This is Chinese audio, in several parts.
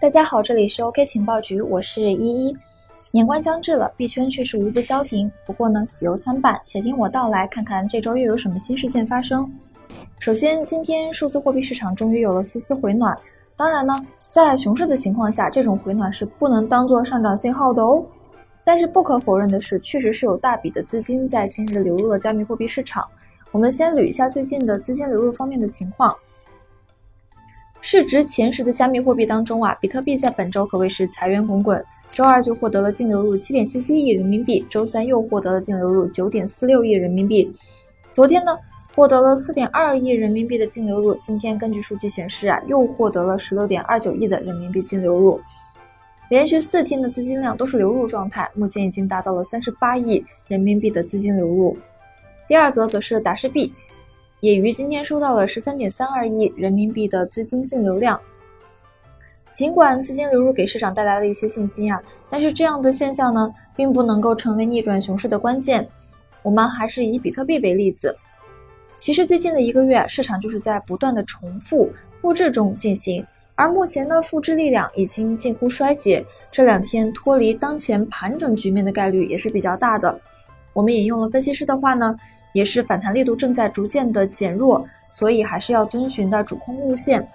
大家好，这里是 OK 情报局，我是依依。年关将至了，币圈却是无不消停。不过呢，喜忧参半，且听我道来，看看这周又有什么新事件发生。首先，今天数字货币市场终于有了丝丝回暖。当然呢，在熊市的情况下，这种回暖是不能当做上涨信号的哦。但是不可否认的是，确实是有大笔的资金在近日流入了加密货币市场。我们先捋一下最近的资金流入方面的情况。市值前十的加密货币当中啊，比特币在本周可谓是财源滚滚，周二就获得了净流入七点七七亿人民币，周三又获得了净流入九点四六亿人民币，昨天呢获得了四点二亿人民币的净流入，今天根据数据显示啊，又获得了十六点二九亿的人民币净流入，连续四天的资金量都是流入状态，目前已经达到了三十八亿人民币的资金流入。第二则则是达氏币。也于今天收到了十三点三二亿人民币的资金净流量。尽管资金流入给市场带来了一些信心啊，但是这样的现象呢，并不能够成为逆转熊市的关键。我们还是以比特币为例子。其实最近的一个月，市场就是在不断的重复复制中进行，而目前的复制力量已经近乎衰竭。这两天脱离当前盘整局面的概率也是比较大的。我们引用了分析师的话呢。也是反弹力度正在逐渐的减弱，所以还是要遵循的主空路线，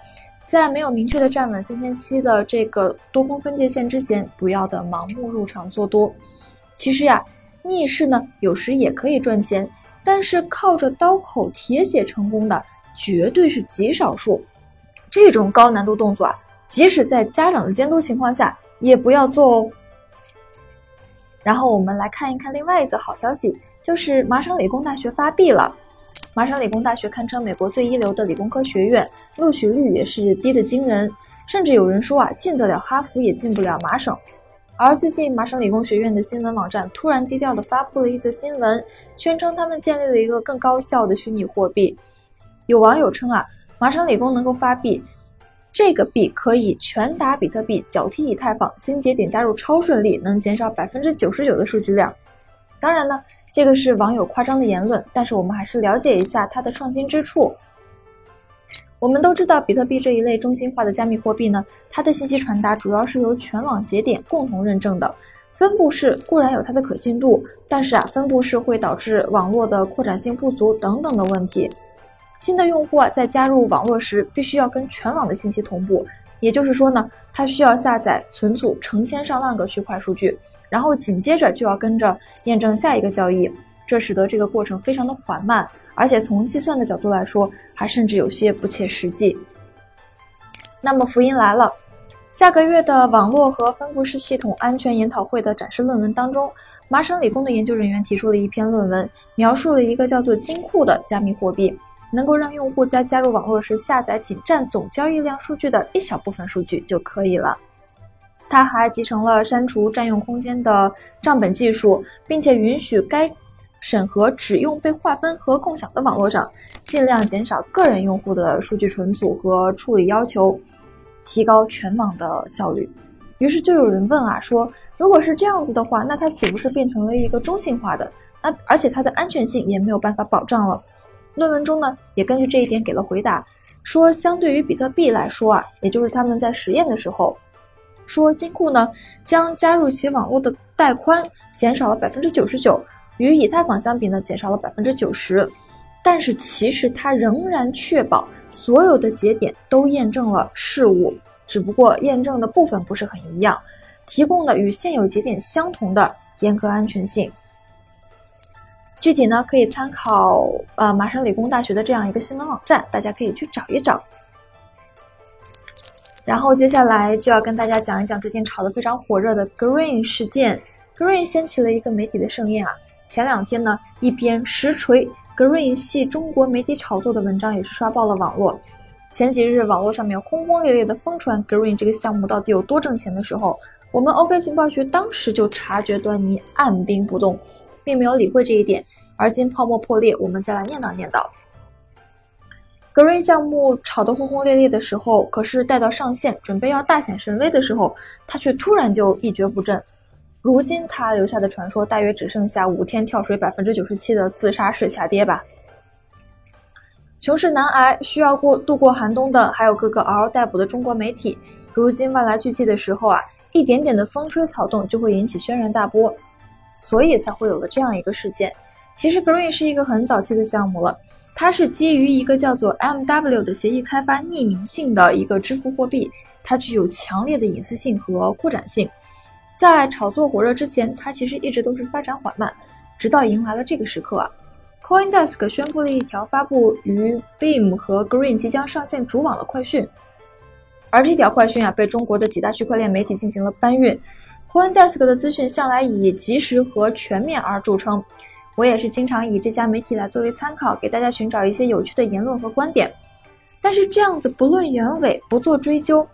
在没有明确的站稳三千七的这个多空分界线之前，不要的盲目入场做多。其实呀，逆势呢有时也可以赚钱，但是靠着刀口铁血成功的绝对是极少数。这种高难度动作啊，即使在家长的监督情况下，也不要做哦。然后我们来看一看另外一则好消息。就是麻省理工大学发币了。麻省理工大学堪称美国最一流的理工科学院，录取率也是低得惊人，甚至有人说啊，进得了哈佛也进不了麻省。而最近，麻省理工学院的新闻网站突然低调地发布了一则新闻，宣称他们建立了一个更高效的虚拟货币。有网友称啊，麻省理工能够发币，这个币可以全打比特币，脚踢以太坊，新节点加入超顺利，能减少百分之九十九的数据量。当然呢。这个是网友夸张的言论，但是我们还是了解一下它的创新之处。我们都知道，比特币这一类中心化的加密货币呢，它的信息传达主要是由全网节点共同认证的。分布式固然有它的可信度，但是啊，分布式会导致网络的扩展性不足等等的问题。新的用户啊，在加入网络时，必须要跟全网的信息同步，也就是说呢，它需要下载、存储成千上万个区块数据。然后紧接着就要跟着验证下一个交易，这使得这个过程非常的缓慢，而且从计算的角度来说，还甚至有些不切实际。那么福音来了，下个月的网络和分布式系统安全研讨会的展示论文当中，麻省理工的研究人员提出了一篇论文，描述了一个叫做金库的加密货币，能够让用户在加入网络时下载仅占总交易量数据的一小部分数据就可以了。它还集成了删除占用空间的账本技术，并且允许该审核只用被划分和共享的网络上，尽量减少个人用户的数据存储和处理要求，提高全网的效率。于是就有人问啊，说如果是这样子的话，那它岂不是变成了一个中性化的？那而且它的安全性也没有办法保障了。论文中呢，也根据这一点给了回答，说相对于比特币来说啊，也就是他们在实验的时候。说金库呢将加入其网络的带宽减少了百分之九十九，与以太坊相比呢减少了百分之九十，但是其实它仍然确保所有的节点都验证了事物，只不过验证的部分不是很一样，提供的与现有节点相同的严格安全性。具体呢可以参考呃麻省理工大学的这样一个新闻网站，大家可以去找一找。然后接下来就要跟大家讲一讲最近炒得非常火热的 Green 事件。Green 掀起了一个媒体的盛宴啊！前两天呢，一篇实锤 Green 系中国媒体炒作的文章也是刷爆了网络。前几日网络上面轰轰烈烈的疯传 Green 这个项目到底有多挣钱的时候，我们 OK 情报局当时就察觉端倪，按兵不动，并没有理会这一点。而今泡沫破裂，我们再来念叨念叨。Green 项目炒得轰轰烈烈的时候，可是待到上线准备要大显神威的时候，它却突然就一蹶不振。如今它留下的传说大约只剩下五天跳水百分之九十七的自杀式下跌吧。熊市难挨，需要过度过寒冬的还有各个嗷嗷待哺的中国媒体。如今万籁俱寂的时候啊，一点点的风吹草动就会引起轩然大波，所以才会有了这样一个事件。其实 Green 是一个很早期的项目了，它是基于一个叫做 MW 的协议开发匿名性的一个支付货币，它具有强烈的隐私性和扩展性。在炒作火热之前，它其实一直都是发展缓慢，直到迎来了这个时刻啊。CoinDesk 宣布了一条发布于 Beam 和 Green 即将上线主网的快讯，而这条快讯啊，被中国的几大区块链媒体进行了搬运。CoinDesk 的资讯向来以及时和全面而著称，我也是经常以这家媒体来作为参考，给大家寻找一些有趣的言论和观点。但是这样子不论原委，不做追究。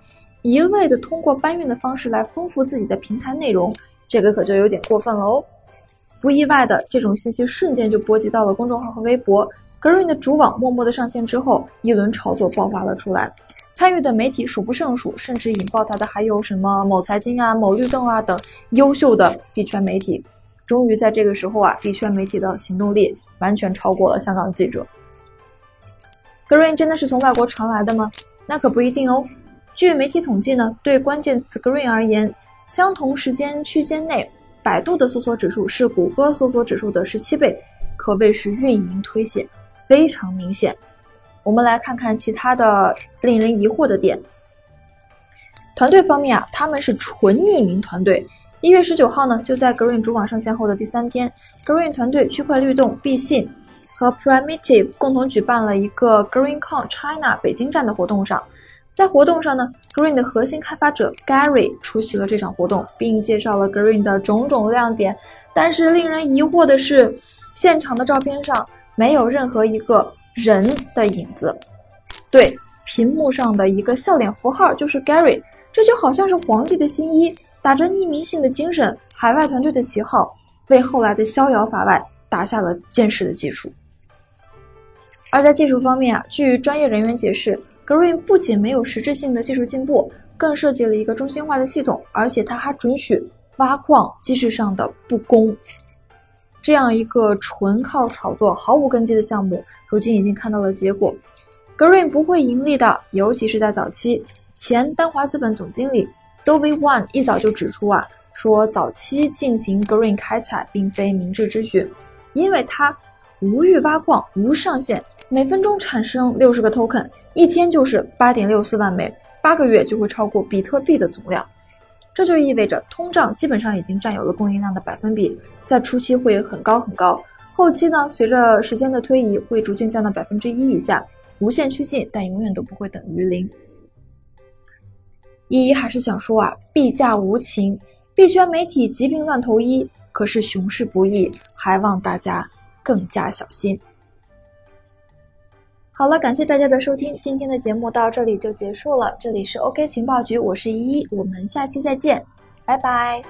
一味的通过搬运的方式来丰富自己的平台内容，这个可就有点过分了哦。不意外的，这种信息瞬间就波及到了公众号和微博。Green 的主网默默的上线之后，一轮炒作爆发了出来，参与的媒体数不胜数，甚至引爆它的还有什么某财经啊、某律动啊等优秀的币圈媒体。终于在这个时候啊，币圈媒体的行动力完全超过了香港记者。Green 真的是从外国传来的吗？那可不一定哦。据媒体统计呢，对关键词 Green 而言，相同时间区间内，百度的搜索指数是谷歌搜索指数的十七倍，可谓是运营推显非常明显。我们来看看其他的令人疑惑的点。团队方面啊，他们是纯匿名团队。一月十九号呢，就在 Green 主网上线后的第三天，Green 团队、区块律动、币信和 Primitive 共同举办了一个 GreenCon China 北京站的活动上。在活动上呢，Green 的核心开发者 Gary 出席了这场活动，并介绍了 Green 的种种亮点。但是令人疑惑的是，现场的照片上没有任何一个人的影子。对，屏幕上的一个笑脸符号就是 Gary，这就好像是皇帝的新衣，打着匿名性的精神，海外团队的旗号，为后来的逍遥法外打下了坚实的基础。而在技术方面啊，据专业人员解释，Green 不仅没有实质性的技术进步，更设计了一个中心化的系统，而且它还准许挖矿机制上的不公。这样一个纯靠炒作、毫无根基的项目，如今已经看到了结果。Green 不会盈利的，尤其是在早期。前丹华资本总经理 d o v e One 一早就指出啊，说早期进行 Green 开采并非明智之举，因为它无欲挖矿、无上限。每分钟产生六十个 token，一天就是八点六四万枚，八个月就会超过比特币的总量。这就意味着通胀基本上已经占有了供应量的百分比，在初期会很高很高，后期呢，随着时间的推移，会逐渐降到百分之一以下，无限趋近，但永远都不会等于零。依依还是想说啊，币价无情，币圈媒体急病乱投医，可是熊市不易，还望大家更加小心。好了，感谢大家的收听，今天的节目到这里就结束了。这里是 OK 情报局，我是依依，我们下期再见，拜拜。